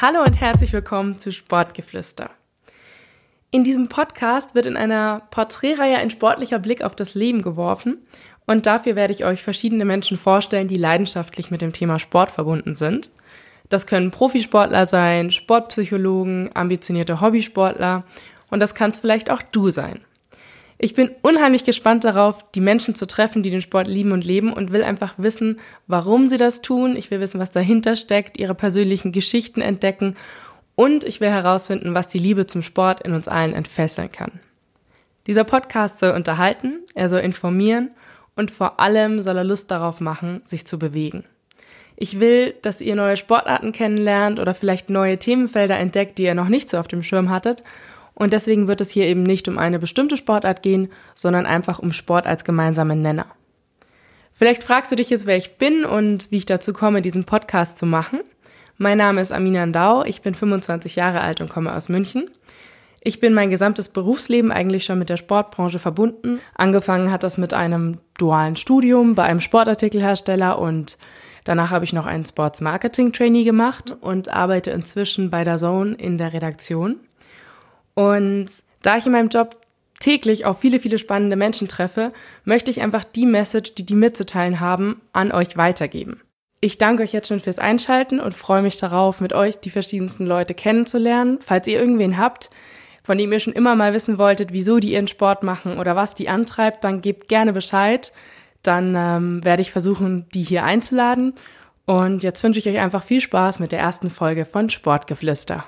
Hallo und herzlich willkommen zu Sportgeflüster. In diesem Podcast wird in einer Porträtreihe ein sportlicher Blick auf das Leben geworfen und dafür werde ich euch verschiedene Menschen vorstellen, die leidenschaftlich mit dem Thema Sport verbunden sind. Das können Profisportler sein, Sportpsychologen, ambitionierte Hobbysportler und das kannst vielleicht auch du sein. Ich bin unheimlich gespannt darauf, die Menschen zu treffen, die den Sport lieben und leben und will einfach wissen, warum sie das tun. Ich will wissen, was dahinter steckt, ihre persönlichen Geschichten entdecken und ich will herausfinden, was die Liebe zum Sport in uns allen entfesseln kann. Dieser Podcast soll unterhalten, er soll informieren und vor allem soll er Lust darauf machen, sich zu bewegen. Ich will, dass ihr neue Sportarten kennenlernt oder vielleicht neue Themenfelder entdeckt, die ihr noch nicht so auf dem Schirm hattet und deswegen wird es hier eben nicht um eine bestimmte Sportart gehen, sondern einfach um Sport als gemeinsamen Nenner. Vielleicht fragst du dich jetzt, wer ich bin und wie ich dazu komme, diesen Podcast zu machen. Mein Name ist Amina Ndau, ich bin 25 Jahre alt und komme aus München. Ich bin mein gesamtes Berufsleben eigentlich schon mit der Sportbranche verbunden. Angefangen hat das mit einem dualen Studium bei einem Sportartikelhersteller und danach habe ich noch ein Sports Marketing Trainee gemacht und arbeite inzwischen bei der Zone in der Redaktion. Und da ich in meinem Job täglich auch viele, viele spannende Menschen treffe, möchte ich einfach die Message, die die mitzuteilen haben, an euch weitergeben. Ich danke euch jetzt schon fürs Einschalten und freue mich darauf, mit euch die verschiedensten Leute kennenzulernen. Falls ihr irgendwen habt, von dem ihr schon immer mal wissen wolltet, wieso die ihren Sport machen oder was die antreibt, dann gebt gerne Bescheid. Dann ähm, werde ich versuchen, die hier einzuladen. Und jetzt wünsche ich euch einfach viel Spaß mit der ersten Folge von Sportgeflüster.